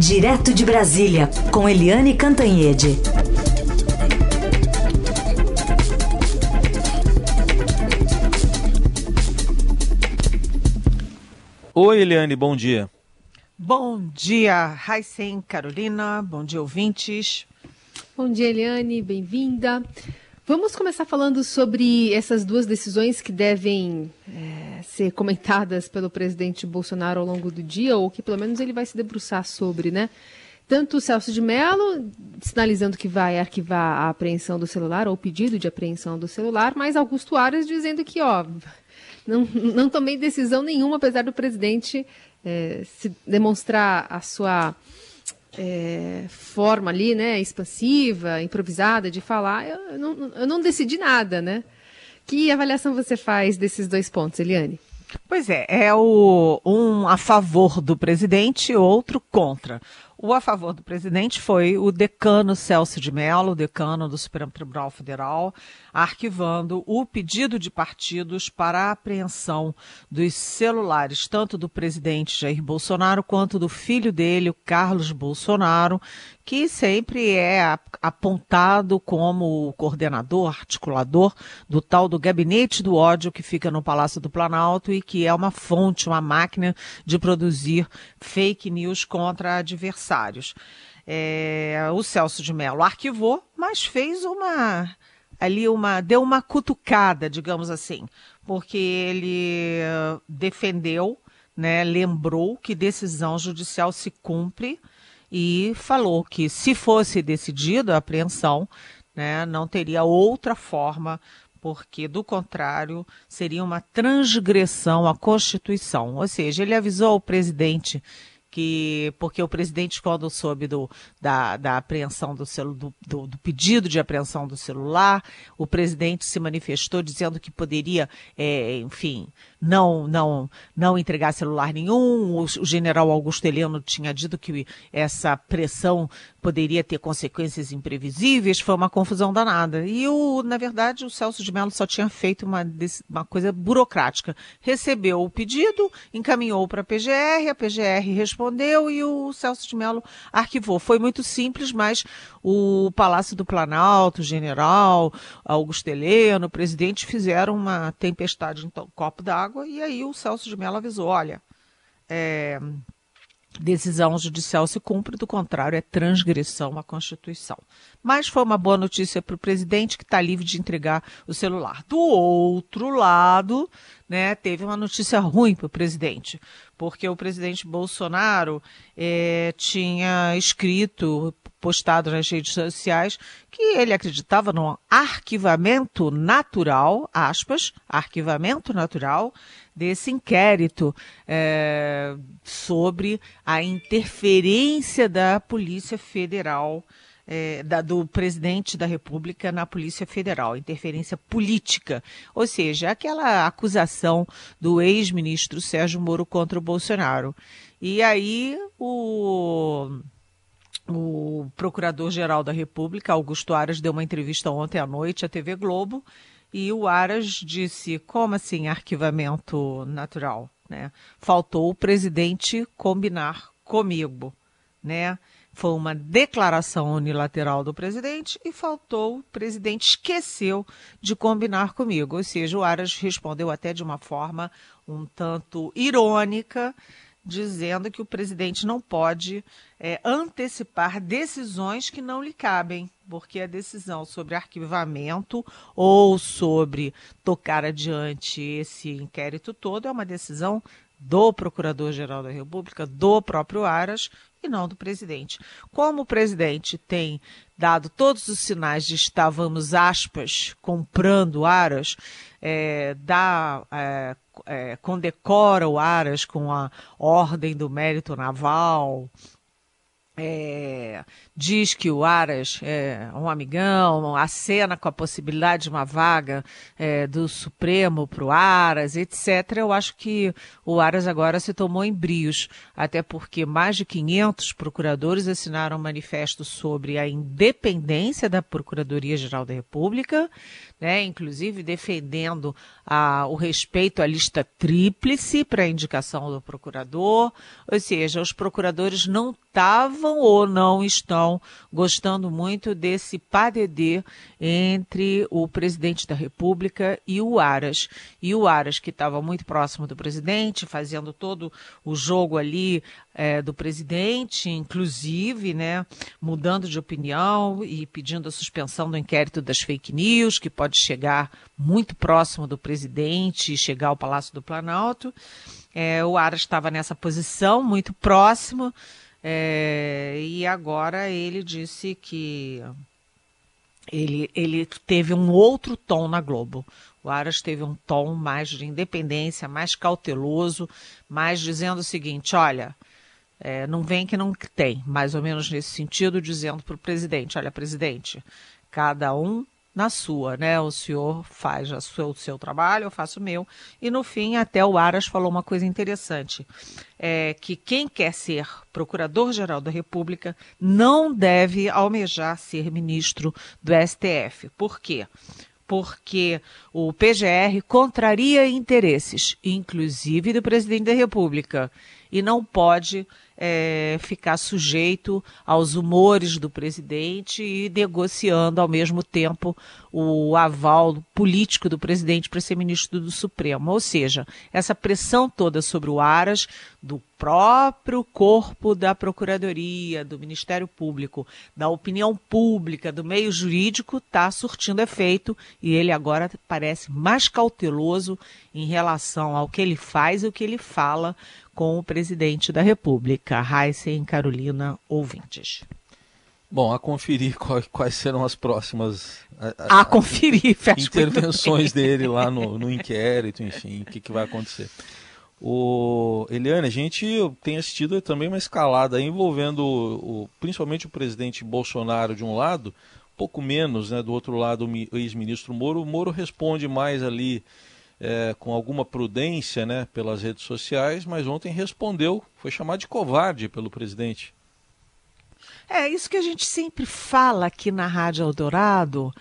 Direto de Brasília, com Eliane Cantanhede. Oi, Eliane, bom dia. Bom dia, Raicen, Carolina, bom dia, ouvintes. Bom dia, Eliane, bem-vinda. Vamos começar falando sobre essas duas decisões que devem é, ser comentadas pelo presidente Bolsonaro ao longo do dia, ou que pelo menos ele vai se debruçar sobre, né? Tanto o Celso de Mello sinalizando que vai arquivar a apreensão do celular, ou o pedido de apreensão do celular, mas Augusto Aras dizendo que, ó, não, não tomei decisão nenhuma, apesar do presidente é, se demonstrar a sua é, forma ali, né, expansiva, improvisada de falar, eu não, eu não decidi nada, né? Que avaliação você faz desses dois pontos, Eliane? Pois é, é o, um a favor do presidente, outro contra. O a favor do presidente foi o decano Celso de Mello, decano do Supremo Tribunal Federal, arquivando o pedido de partidos para a apreensão dos celulares, tanto do presidente Jair Bolsonaro quanto do filho dele, o Carlos Bolsonaro, que sempre é apontado como o coordenador, articulador do tal do gabinete do ódio que fica no Palácio do Planalto e que é uma fonte, uma máquina de produzir fake news contra adversários. É, o Celso de Mello arquivou, mas fez uma ali uma deu uma cutucada, digamos assim, porque ele defendeu, né, lembrou que decisão judicial se cumpre e falou que se fosse decidida a apreensão, né, não teria outra forma, porque do contrário seria uma transgressão à Constituição. Ou seja, ele avisou ao presidente que porque o presidente quando soube do, da, da apreensão do, celu, do, do, do, pedido de apreensão do celular, o presidente se manifestou dizendo que poderia, é, enfim, não não não entregar celular nenhum. O, o general Augusto Heleno tinha dito que essa pressão poderia ter consequências imprevisíveis. Foi uma confusão danada. E o, na verdade, o Celso de Mello só tinha feito uma, uma coisa burocrática. Recebeu o pedido, encaminhou para a PGR, a PGR respondeu e o Celso de Mello arquivou. Foi muito simples, mas o Palácio do Planalto, o general, Augusto Heleno, o presidente fizeram uma tempestade em copo d'água e aí o Celso de Mello avisou, olha, é, decisão judicial se cumpre, do contrário, é transgressão à Constituição. Mas foi uma boa notícia para o presidente que está livre de entregar o celular. Do outro lado, né, teve uma notícia ruim para o presidente, porque o presidente Bolsonaro é, tinha escrito, postado nas redes sociais, que ele acreditava no arquivamento natural, aspas, arquivamento natural, desse inquérito é, sobre a interferência da Polícia Federal. É, da, do presidente da República na Polícia Federal, interferência política, ou seja, aquela acusação do ex-ministro Sérgio Moro contra o Bolsonaro. E aí o o Procurador-Geral da República, Augusto Aras, deu uma entrevista ontem à noite à TV Globo e o Aras disse: como assim arquivamento natural? Né? Faltou o presidente combinar comigo. Né? Foi uma declaração unilateral do presidente e faltou o presidente esqueceu de combinar comigo. Ou seja, o Aras respondeu até de uma forma um tanto irônica dizendo que o presidente não pode é, antecipar decisões que não lhe cabem, porque a decisão sobre arquivamento ou sobre tocar adiante esse inquérito todo é uma decisão do Procurador-Geral da República, do próprio Aras e não do presidente. Como o presidente tem dado todos os sinais de estar, vamos aspas, comprando Aras, é, dá, é, é, condecora o Aras com a Ordem do Mérito Naval, é, diz que o Aras é um amigão, acena com a possibilidade de uma vaga é, do Supremo para o Aras, etc. Eu acho que o Aras agora se tomou em brios, até porque mais de 500 procuradores assinaram um manifesto sobre a independência da Procuradoria-Geral da República, né, inclusive defendendo a, o respeito à lista tríplice para a indicação do procurador, ou seja, os procuradores não estavam ou não estão gostando muito desse padedê entre o presidente da República e o Aras. E o Aras, que estava muito próximo do presidente, fazendo todo o jogo ali é, do presidente, inclusive, né, mudando de opinião e pedindo a suspensão do inquérito das fake news, que pode chegar muito próximo do presidente e chegar ao Palácio do Planalto. É, o Aras estava nessa posição, muito próximo, é, e agora ele disse que ele, ele teve um outro tom na Globo. O Aras teve um tom mais de independência, mais cauteloso, mais dizendo o seguinte: olha, é, não vem que não tem, mais ou menos nesse sentido, dizendo para o presidente: olha, presidente, cada um na sua, né? O senhor faz o seu, o seu trabalho, eu faço o meu. E no fim, até o Aras falou uma coisa interessante: é que quem quer ser procurador-geral da República não deve almejar ser ministro do STF. Por quê? Porque o PGR contraria interesses, inclusive do presidente da República, e não pode é, ficar sujeito aos humores do presidente e negociando ao mesmo tempo o aval político do presidente para ser ministro do Supremo. Ou seja, essa pressão toda sobre o Aras, do próprio corpo da Procuradoria, do Ministério Público, da opinião pública, do meio jurídico, está surtindo efeito e ele agora parece mais cauteloso em relação ao que ele faz e o que ele fala com o presidente da República, Heisen Carolina ouvintes. Bom, a conferir quais, serão as próximas a, a, a conferir, intervenções dele lá no, no inquérito, enfim, o que, que vai acontecer. O Eliane, a gente tem assistido também uma escalada envolvendo o, o, principalmente o presidente Bolsonaro de um lado, pouco menos, né, do outro lado o ex-ministro Moro. O Moro responde mais ali é, com alguma prudência né, pelas redes sociais, mas ontem respondeu, foi chamado de covarde pelo presidente. É isso que a gente sempre fala aqui na Rádio Eldorado,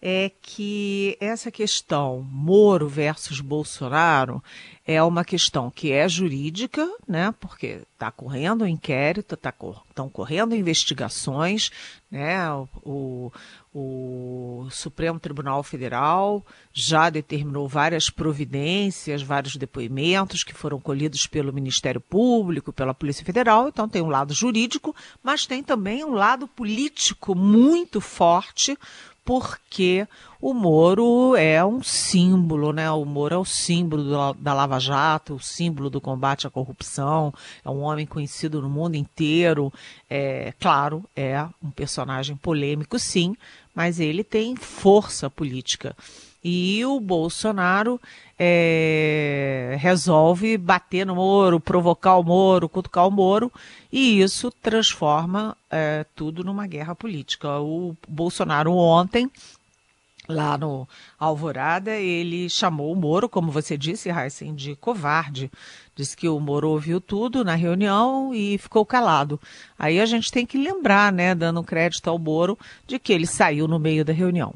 é que essa questão Moro versus Bolsonaro é uma questão que é jurídica, né? Porque está correndo um inquérito, estão tá, correndo investigações, né? O, o, Supremo Tribunal Federal já determinou várias providências, vários depoimentos que foram colhidos pelo Ministério Público, pela Polícia Federal. Então tem um lado jurídico, mas tem também um lado político muito forte, porque o Moro é um símbolo, né? O Moro é o símbolo do, da Lava Jato, o símbolo do combate à corrupção, é um homem conhecido no mundo inteiro. É, claro, é um personagem polêmico, sim, mas ele tem força política. E o Bolsonaro é, resolve bater no Moro, provocar o Moro, cutucar o Moro, e isso transforma é, tudo numa guerra política. O Bolsonaro ontem lá no Alvorada, ele chamou o Moro, como você disse, Heisen, de covarde. Disse que o Moro ouviu tudo na reunião e ficou calado. Aí a gente tem que lembrar, né, dando crédito ao Moro, de que ele saiu no meio da reunião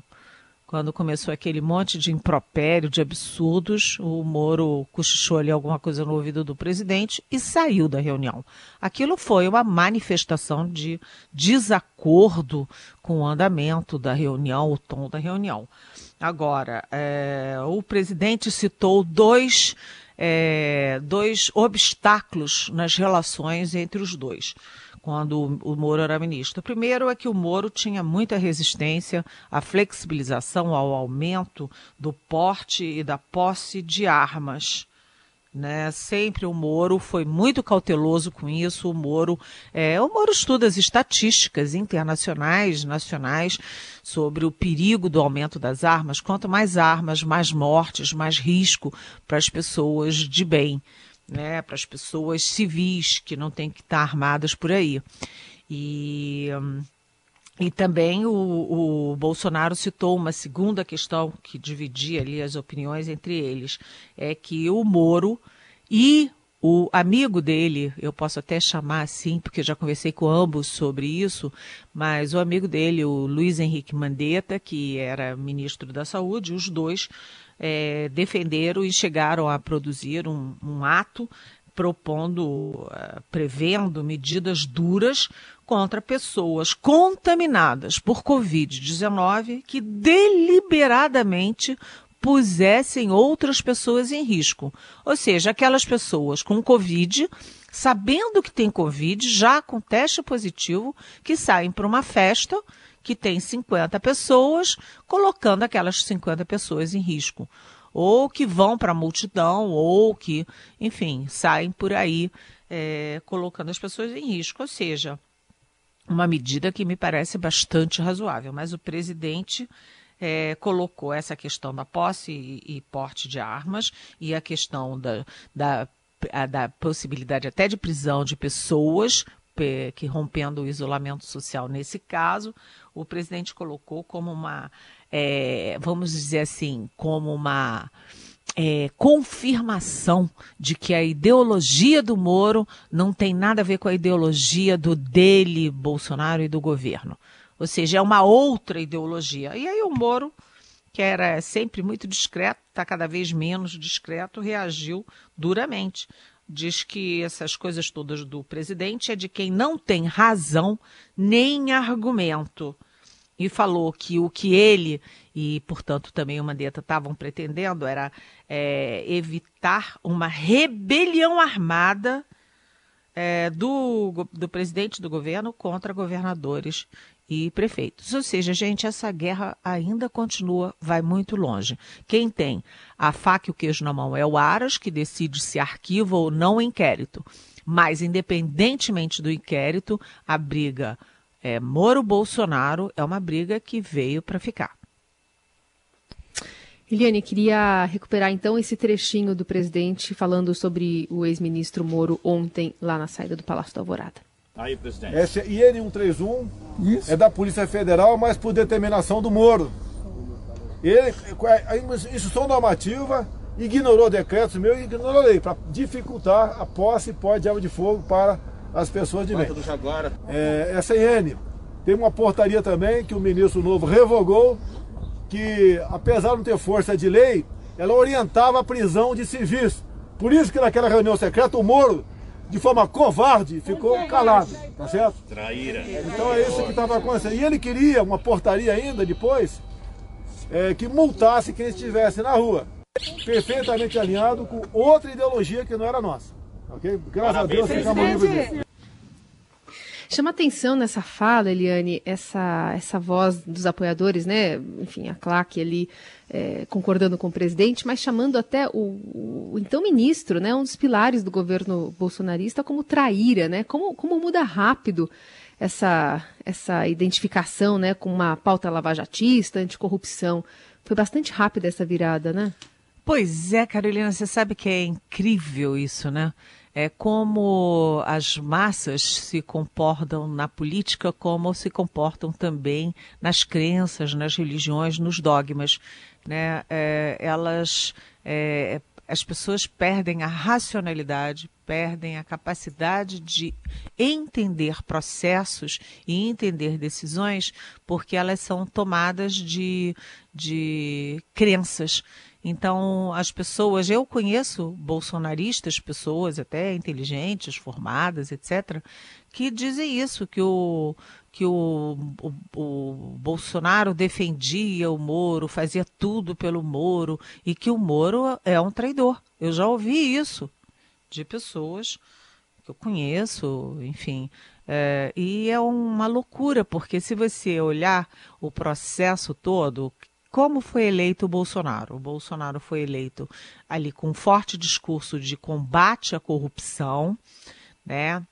quando começou aquele monte de impropério, de absurdos, o Moro cochichou ali alguma coisa no ouvido do presidente e saiu da reunião. Aquilo foi uma manifestação de desacordo com o andamento da reunião, o tom da reunião. Agora, é, o presidente citou dois, é, dois obstáculos nas relações entre os dois quando o Moro era ministro. O primeiro é que o Moro tinha muita resistência à flexibilização, ao aumento do porte e da posse de armas. Né? Sempre o Moro foi muito cauteloso com isso. O Moro, é, o Moro estuda as estatísticas internacionais, nacionais, sobre o perigo do aumento das armas. Quanto mais armas, mais mortes, mais risco para as pessoas de bem né, para as pessoas civis que não têm que estar armadas por aí. E. E também o, o, Bolsonaro citou uma segunda questão que dividia ali as opiniões entre eles, é que o Moro e o amigo dele, eu posso até chamar assim, porque já conversei com ambos sobre isso, mas o amigo dele, o Luiz Henrique Mandetta, que era ministro da Saúde, os dois é, defenderam e chegaram a produzir um, um ato propondo, uh, prevendo medidas duras contra pessoas contaminadas por Covid-19 que deliberadamente pusessem outras pessoas em risco. Ou seja, aquelas pessoas com Covid, sabendo que tem Covid, já com teste positivo, que saem para uma festa que tem 50 pessoas, colocando aquelas 50 pessoas em risco ou que vão para a multidão, ou que, enfim, saem por aí é, colocando as pessoas em risco. Ou seja, uma medida que me parece bastante razoável. Mas o presidente é, colocou essa questão da posse e, e, porte de armas e a questão da, da, a, da possibilidade até de prisão de pessoas que rompendo o isolamento social nesse caso, o presidente colocou como uma é, vamos dizer assim, como uma é, confirmação de que a ideologia do Moro não tem nada a ver com a ideologia do dele, Bolsonaro e do governo. Ou seja, é uma outra ideologia. E aí o Moro, que era sempre muito discreto, está cada vez menos discreto, reagiu duramente. Diz que essas coisas todas do presidente é de quem não tem razão nem argumento. E falou que o que ele e, portanto, também o Mandetta estavam pretendendo era é, evitar uma rebelião armada é, do, do presidente do governo contra governadores e prefeitos. Ou seja, gente, essa guerra ainda continua, vai muito longe. Quem tem a faca e o queijo na mão é o Aras, que decide se arquiva ou não o inquérito. Mas, independentemente do inquérito, a briga é, Moro-Bolsonaro é uma briga que veio para ficar. Eliane, queria recuperar então esse trechinho do presidente falando sobre o ex-ministro Moro ontem lá na saída do Palácio da Alvorada. Aí, presidente. Esse IN 131 Isso. é da Polícia Federal, mas por determinação do Moro. Ele, a instrução normativa, ignorou decretos meu e ignorou a lei para dificultar a posse e pó de arma de fogo para as pessoas de bem. É, essa IN tem uma portaria também que o ministro novo revogou, que apesar de não ter força de lei, ela orientava a prisão de civis. Por isso que naquela reunião secreta o Moro, de forma covarde, ficou calado, tá certo? Traíra. Então é isso que estava acontecendo. E ele queria uma portaria ainda depois é, que multasse quem estivesse na rua. Perfeitamente alinhado com outra ideologia que não era nossa. Ok? Graças a Deus ficamos livres disso. Chama atenção nessa fala, Eliane, essa, essa voz dos apoiadores, né? Enfim, a claque ali é, concordando com o presidente, mas chamando até o, o, então ministro, né? Um dos pilares do governo bolsonarista como traíra, né? Como, como muda rápido essa, essa identificação, né? Com uma pauta lavajatista, anticorrupção. Foi bastante rápida essa virada, né? Pois é, Carolina, você sabe que é incrível isso, né? É como as massas se comportam na política, como se comportam também nas crenças, nas religiões, nos dogmas. Né? É, elas, é, as pessoas perdem a racionalidade, perdem a capacidade de entender processos e entender decisões, porque elas são tomadas de, de crenças. Então, as pessoas, eu conheço bolsonaristas, pessoas até inteligentes, formadas, etc., que dizem isso, que o, que o, o, o, Bolsonaro defendia o Moro, fazia tudo pelo Moro, e que o Moro é um traidor. Eu já ouvi isso de pessoas que eu conheço, enfim. É, e é uma loucura, porque se você olhar o processo todo, como foi eleito o Bolsonaro? O Bolsonaro foi eleito ali com um forte discurso de combate à corrupção, né?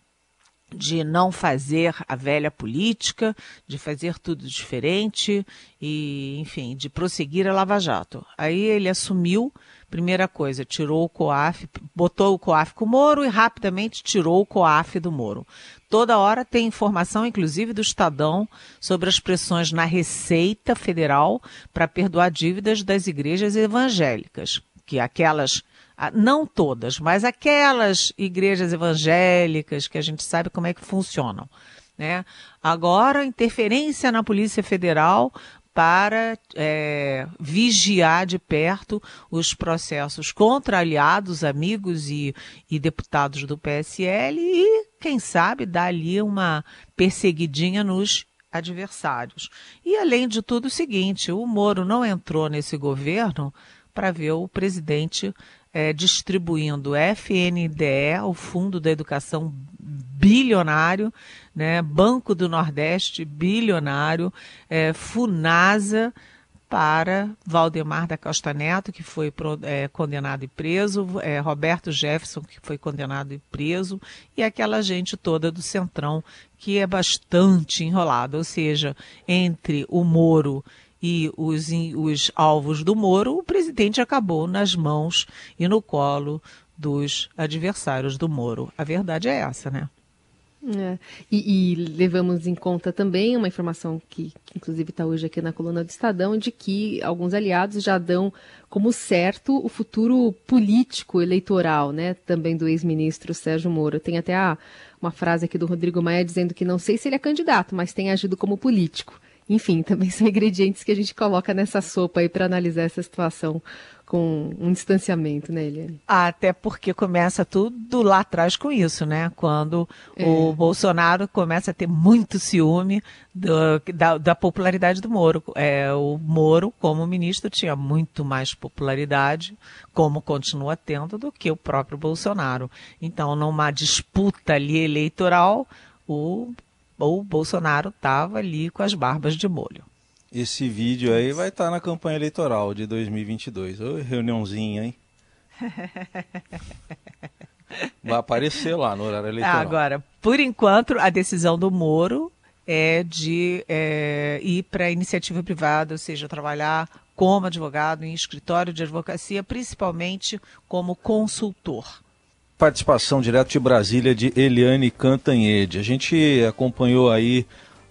de não fazer a velha política, de fazer tudo diferente e, enfim, de prosseguir a Lava Jato. Aí ele assumiu Primeira coisa, tirou o COAF, botou o COAF com o Moro e rapidamente tirou o COAF do Moro. Toda hora tem informação, inclusive do Estadão, sobre as pressões na Receita Federal para perdoar dívidas das igrejas evangélicas, que aquelas não todas, mas aquelas igrejas evangélicas que a gente sabe como é que funcionam. Né? Agora, interferência na Polícia Federal para é, vigiar de perto os processos contra aliados, amigos e, e, deputados do PSL e, quem sabe, dar ali uma perseguidinha nos adversários. E, além de tudo, o seguinte: o Moro não entrou nesse governo para ver o presidente é, distribuindo FNDE, o Fundo da Educação bilionário, né, Banco do Nordeste bilionário, é, Funasa para Valdemar da Costa Neto, que foi é, condenado e preso, é, Roberto Jefferson, que foi condenado e preso, e aquela gente toda do Centrão, que é bastante enrolada, ou seja, entre o Moro e os, os alvos do Moro, o presidente acabou nas mãos e no colo dos adversários do Moro. A verdade é essa, né? É. E, e, levamos em conta também uma informação que, que inclusive está hoje aqui na coluna do Estadão, de que alguns aliados já dão como certo o futuro político eleitoral, né? Também do ex-ministro Sérgio Moro. Tem até a, uma frase aqui do Rodrigo Maia dizendo que não sei se ele é candidato, mas tem agido como político. Enfim, também são ingredientes que a gente coloca nessa sopa aí para analisar essa situação com um distanciamento, né, Eliane? Até porque começa tudo lá atrás com isso, né? Quando é. o Bolsonaro começa a ter muito ciúme do, da, da, popularidade do Moro. É, o Moro, como ministro, tinha muito mais popularidade, como continua tendo, do que o próprio Bolsonaro. Então, numa disputa ali eleitoral, o, o Bolsonaro estava ali com as barbas de molho. Esse vídeo aí vai estar tá na campanha eleitoral de 2022. Ô, reuniãozinha, hein? Vai aparecer lá no horário eleitoral. Agora, por enquanto, a decisão do Moro é de é, ir para a iniciativa privada, ou seja, trabalhar como advogado em escritório de advocacia, principalmente como consultor. Participação direto de Brasília de Eliane Cantanhede. A gente acompanhou aí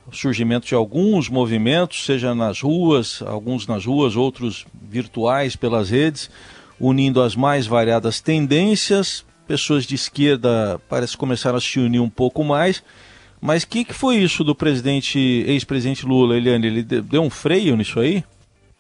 o surgimento de alguns movimentos, seja nas ruas, alguns nas ruas, outros virtuais pelas redes, unindo as mais variadas tendências. Pessoas de esquerda parece começaram a se unir um pouco mais. Mas o que, que foi isso do presidente, ex-presidente Lula, Eliane? Ele deu um freio nisso aí?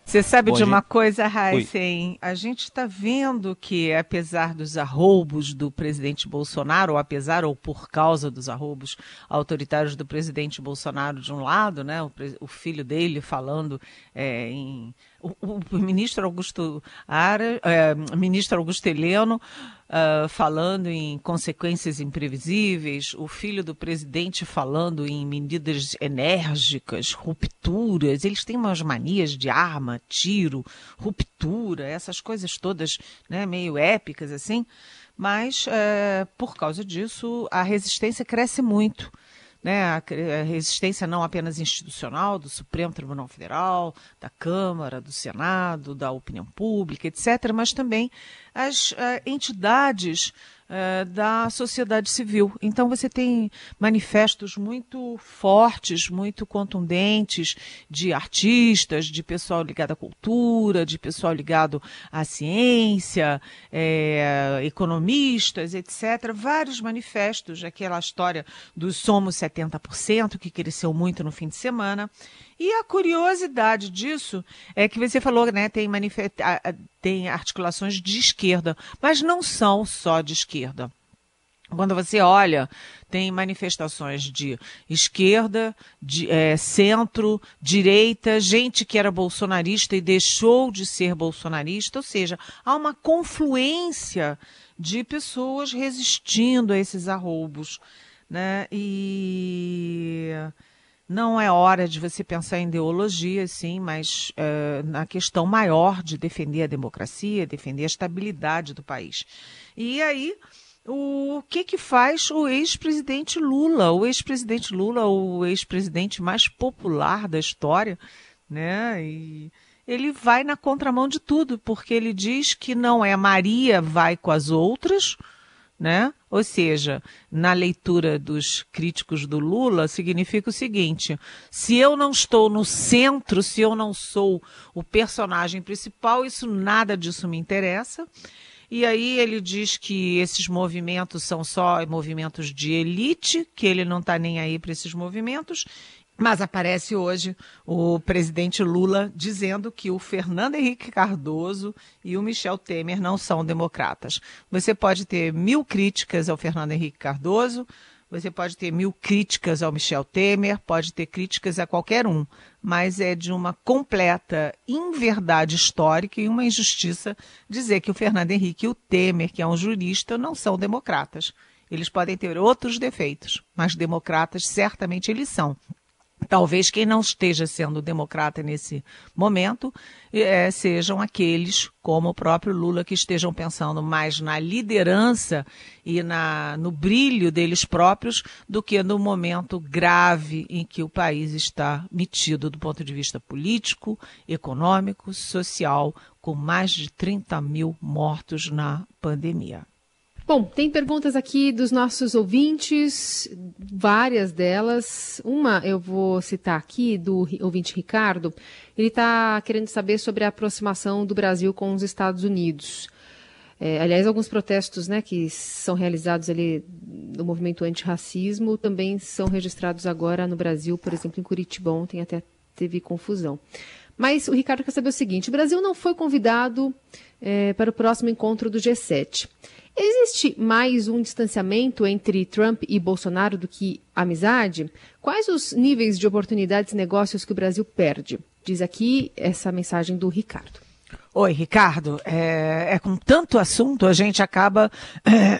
Você sabe Bom, de uma gente... coisa, Heisen? A gente está vendo que, apesar dos arroubos do presidente Bolsonaro, ou apesar ou por causa dos arroubos autoritários do presidente Bolsonaro, de um lado, né, o, o filho dele falando é, em o, o, ministro Augusto Ara, é, ministro Augusto Heleno uh, falando em consequências imprevisíveis, o filho do presidente falando em medidas enérgicas, rupturas. Eles têm umas manias de arma, tiro, ruptura, essas coisas todas, né, meio épicas assim. Mas uh, por causa disso a resistência cresce muito né, a, resistência não apenas institucional do Supremo Tribunal Federal, da Câmara, do Senado, da opinião pública, etc., mas também as uh, entidades uh, da sociedade civil. Então você tem manifestos muito fortes, muito contundentes de artistas, de pessoal ligado à cultura, de pessoal ligado à ciência, é, economistas, etc. Vários manifestos, aquela história do Somos 70%, que cresceu muito no fim de semana. E a curiosidade disso é que você falou, né, tem, tem articulações de esquerda, mas não são só de esquerda. Quando você olha, tem manifestações de esquerda, de é, centro, direita, gente que era bolsonarista e deixou de ser bolsonarista, ou seja, há uma confluência de pessoas resistindo a esses arroubos. Né? E não é hora de você pensar em ideologia, sim, mas uh, na questão maior de defender a democracia, defender a estabilidade do país. E aí, o que que faz o ex-presidente Lula? O ex-presidente Lula, o ex-presidente mais popular da história, né? E ele vai na contramão de tudo, porque ele diz que não é Maria vai com as outras, né? Ou seja, na leitura dos críticos do Lula, significa o seguinte: se eu não estou no centro, se eu não sou o personagem principal, isso nada disso me interessa. E aí ele diz que esses movimentos são só movimentos de elite, que ele não está nem aí para esses movimentos, mas aparece hoje o presidente Lula dizendo que o Fernando Henrique Cardoso e o Michel Temer não são democratas. Você pode ter mil críticas ao Fernando Henrique Cardoso, você pode ter mil críticas ao Michel Temer, pode ter críticas a qualquer um, mas é de uma completa inverdade histórica e uma injustiça dizer que o Fernando Henrique e o Temer, que é um jurista, não são democratas. Eles podem ter outros defeitos, mas democratas certamente eles são. Talvez quem não esteja sendo democrata nesse momento é, sejam aqueles, como o próprio Lula, que estejam pensando mais na liderança e na, no brilho deles próprios do que no momento grave em que o país está metido do ponto de vista político, econômico, social, com mais de 30 mil mortos na pandemia. Bom, tem perguntas aqui dos nossos ouvintes, várias delas. Uma eu vou citar aqui, do ouvinte Ricardo. Ele está querendo saber sobre a aproximação do Brasil com os Estados Unidos. É, aliás, alguns protestos né, que são realizados ali no movimento antirracismo também são registrados agora no Brasil, por exemplo, em Curitiba. Ontem até teve confusão. Mas o Ricardo quer saber o seguinte: o Brasil não foi convidado é, para o próximo encontro do G7. Existe mais um distanciamento entre Trump e Bolsonaro do que amizade? Quais os níveis de oportunidades e negócios que o Brasil perde? Diz aqui essa mensagem do Ricardo. Oi, Ricardo. É, é com tanto assunto, a gente acaba é,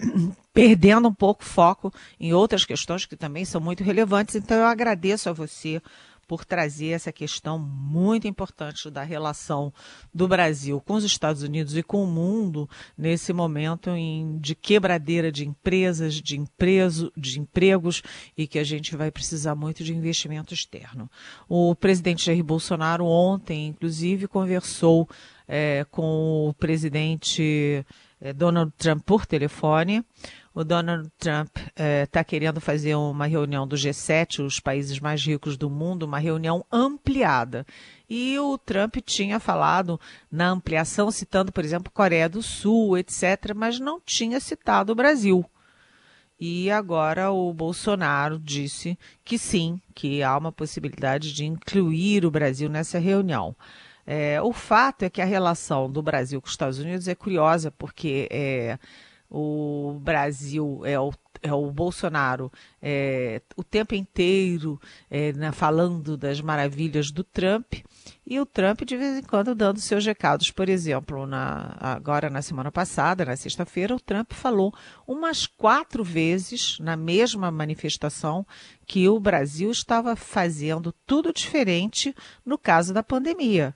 perdendo um pouco foco em outras questões que também são muito relevantes. Então, eu agradeço a você por trazer essa questão muito importante da relação do Brasil com os Estados Unidos e com o mundo nesse momento em, de quebradeira de empresas, de, empreso, de empregos e que a gente vai precisar muito de investimento externo. O presidente Jair Bolsonaro ontem, inclusive, conversou é, com o presidente é, Donald Trump por telefone o Donald Trump está eh, querendo fazer uma reunião do G7, os países mais ricos do mundo, uma reunião ampliada. E o Trump tinha falado na ampliação, citando, por exemplo, Coreia do Sul, etc., mas não tinha citado o Brasil. E agora o Bolsonaro disse que sim, que há uma possibilidade de incluir o Brasil nessa reunião. É, o fato é que a relação do Brasil com os Estados Unidos é curiosa, porque é, o Brasil é o é o Bolsonaro é, o tempo inteiro é, né, falando das maravilhas do Trump e o Trump de vez em quando dando seus recados. Por exemplo, na, agora na semana passada, na sexta-feira, o Trump falou umas quatro vezes na mesma manifestação que o Brasil estava fazendo tudo diferente no caso da pandemia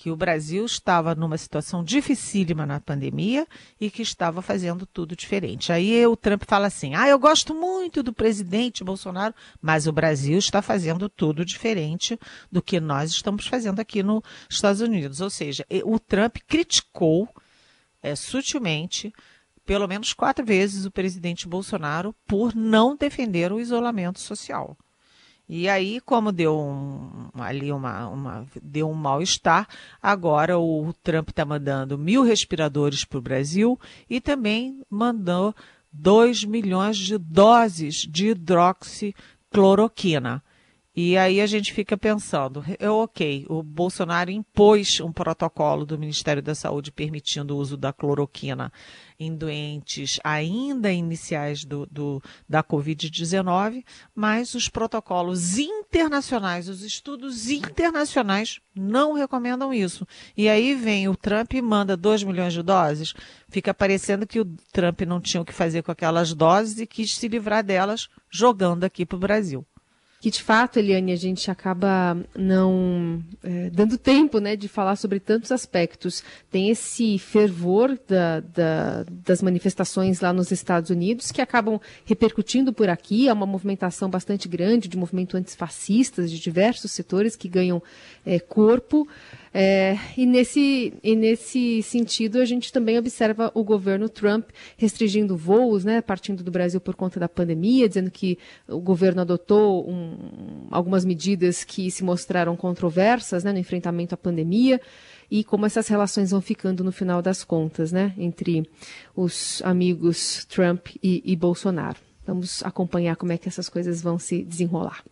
que o Brasil estava numa situação dificílima na pandemia e que estava fazendo tudo diferente. Aí o Trump fala assim: ah, eu gosto muito do presidente Bolsonaro, mas o Brasil está fazendo tudo diferente do que nós estamos fazendo aqui nos Estados Unidos. Ou seja, o Trump criticou é, sutilmente pelo menos quatro vezes o presidente Bolsonaro por não defender o isolamento social. E aí, como deu um, ali uma, uma deu um mal-estar, agora o Trump está mandando mil respiradores para o Brasil e também mandou 2 milhões de doses de hidroxicloroquina. E aí a gente fica pensando, é ok, o Bolsonaro impôs um protocolo do Ministério da Saúde permitindo o uso da cloroquina em doentes ainda iniciais do, do da Covid-19, mas os protocolos internacionais, os estudos internacionais não recomendam isso. E aí vem o Trump e manda 2 milhões de doses. Fica parecendo que o Trump não tinha o que fazer com aquelas doses e quis se livrar delas jogando aqui para o Brasil que de fato, Eliane, a gente acaba não é, dando tempo né, de falar sobre tantos aspectos. Tem esse fervor da, da, das manifestações lá nos Estados Unidos que acabam repercutindo por aqui. Há uma movimentação bastante grande de movimento antifascistas de diversos setores que ganham é, corpo. É, e, nesse, e nesse sentido, a gente também observa o governo Trump restringindo voos, né, partindo do Brasil por conta da pandemia, dizendo que o governo adotou um, algumas medidas que se mostraram controversas né, no enfrentamento à pandemia e como essas relações vão ficando no final das contas, né, entre os amigos Trump e, e Bolsonaro. Vamos acompanhar como é que essas coisas vão se desenrolar.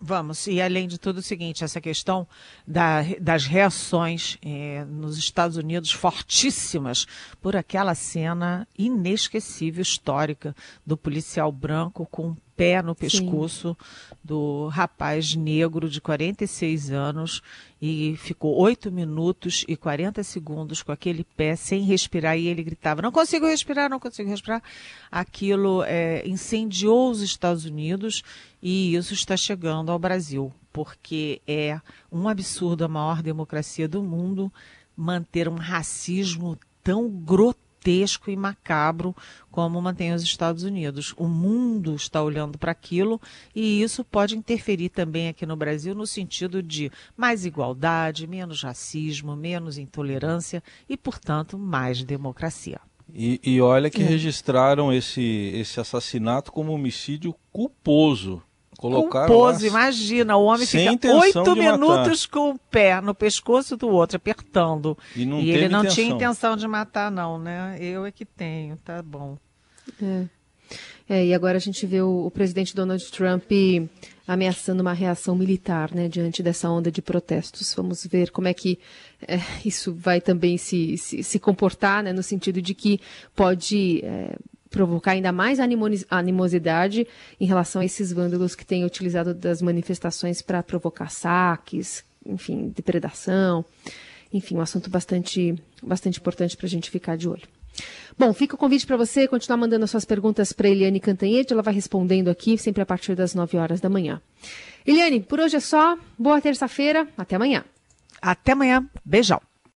Vamos, e além de tudo o seguinte, essa questão da, das reações eh, nos Estados Unidos fortíssimas por aquela cena inesquecível, histórica, do policial branco com pé no pescoço Sim. do rapaz negro de 46 anos e ficou 8 minutos e 40 segundos com aquele pé sem respirar e ele gritava: Não consigo respirar, não consigo respirar. Aquilo é, incendiou os Estados Unidos e isso está chegando ao Brasil, porque é um absurdo a maior democracia do mundo manter um racismo tão grotesco e macabro como mantém os Estados Unidos. O mundo está olhando para aquilo e isso pode interferir também aqui no Brasil no sentido de mais igualdade, menos racismo, menos intolerância e, portanto, mais democracia. E, e olha que é. registraram esse, esse assassinato como homicídio culposo. Colocaram Culposo, imagina, o homem fica oito minutos matar. com o pé no pescoço do outro, apertando. E, não e ele não intenção. tinha intenção de matar, não, né? Eu é que tenho, tá bom. É. é e agora a gente vê o, o, presidente Donald Trump ameaçando uma reação militar, né, diante dessa onda de protestos. Vamos ver como é que é, isso vai também se, se, se comportar, né, no sentido de que pode é, provocar ainda mais animosidade em relação a esses vândalos que têm utilizado das manifestações para provocar saques, enfim, depredação. Enfim, um assunto bastante, bastante importante para a gente ficar de olho. Bom, fica o convite para você continuar mandando as suas perguntas para Eliane Cantanhete, ela vai respondendo aqui, sempre a partir das 9 horas da manhã. Eliane, por hoje é só. Boa terça-feira, até amanhã. Até amanhã. Beijão.